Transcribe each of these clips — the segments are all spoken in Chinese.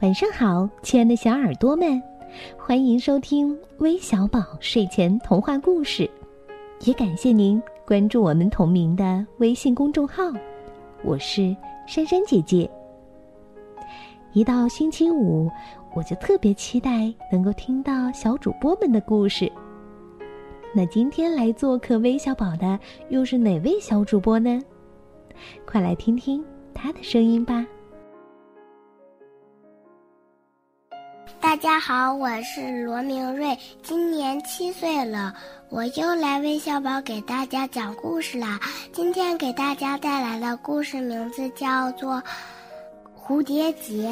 晚上好，亲爱的小耳朵们，欢迎收听微小宝睡前童话故事，也感谢您关注我们同名的微信公众号。我是珊珊姐姐。一到星期五，我就特别期待能够听到小主播们的故事。那今天来做客微小宝的又是哪位小主播呢？快来听听他的声音吧。大家好，我是罗明瑞，今年七岁了，我又来微笑宝给大家讲故事啦。今天给大家带来的故事名字叫做《蝴蝶结》。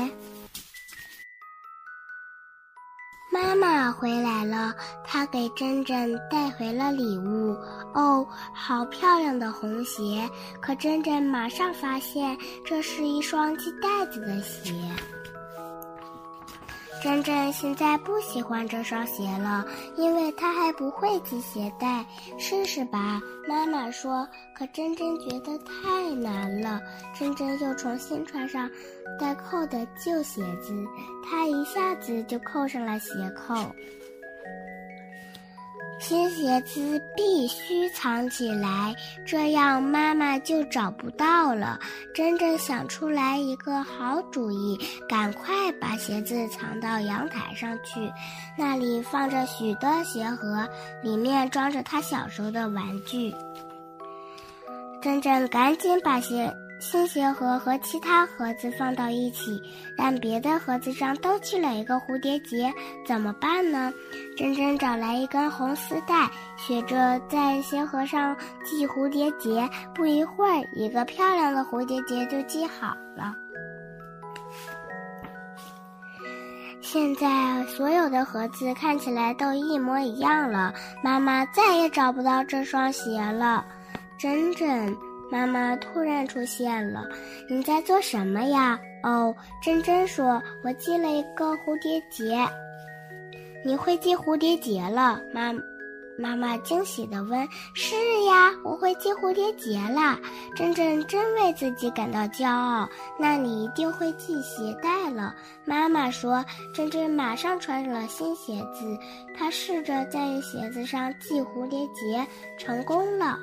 妈妈回来了，她给珍珍带回了礼物。哦，好漂亮的红鞋！可珍珍马上发现，这是一双系带子的鞋。珍珍现在不喜欢这双鞋了，因为她还不会系鞋带。试试吧，妈妈说。可珍珍觉得太难了。珍珍又重新穿上带扣的旧鞋子，她一下子就扣上了鞋扣。新鞋子必须藏起来，这样妈妈就找不到了。珍珍想出来一个好主意，赶快把鞋子藏到阳台上去，那里放着许多鞋盒，里面装着她小时候的玩具。珍珍赶紧把鞋。新鞋盒和其他盒子放到一起，但别的盒子上都系了一个蝴蝶结，怎么办呢？珍珍找来一根红丝带，学着在鞋盒上系蝴蝶结。不一会儿，一个漂亮的蝴蝶结就系好了。现在所有的盒子看起来都一模一样了，妈妈再也找不到这双鞋了。珍珍。妈妈突然出现了，你在做什么呀？哦，珍珍说：“我系了一个蝴蝶结。”你会系蝴蝶结了？妈，妈妈惊喜地问：“是呀，我会系蝴蝶结了。”珍珍真为自己感到骄傲。那你一定会系鞋带了？妈妈说。珍珍马上穿上了新鞋子，她试着在鞋子上系蝴蝶结，成功了。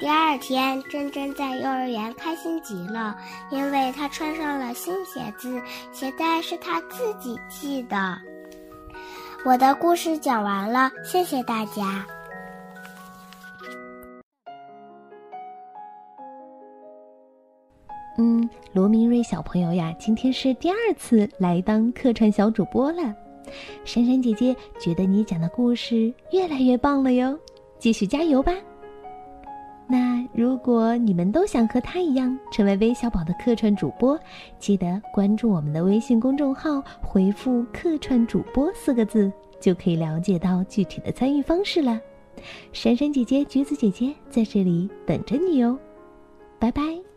第二天，珍珍在幼儿园开心极了，因为她穿上了新鞋子，鞋带是她自己系的。我的故事讲完了，谢谢大家。嗯，罗明瑞小朋友呀，今天是第二次来当客串小主播了。珊珊姐姐觉得你讲的故事越来越棒了哟，继续加油吧！那如果你们都想和他一样成为微小宝的客串主播，记得关注我们的微信公众号，回复“客串主播”四个字，就可以了解到具体的参与方式了。珊珊姐姐、橘子姐姐在这里等着你哦，拜拜。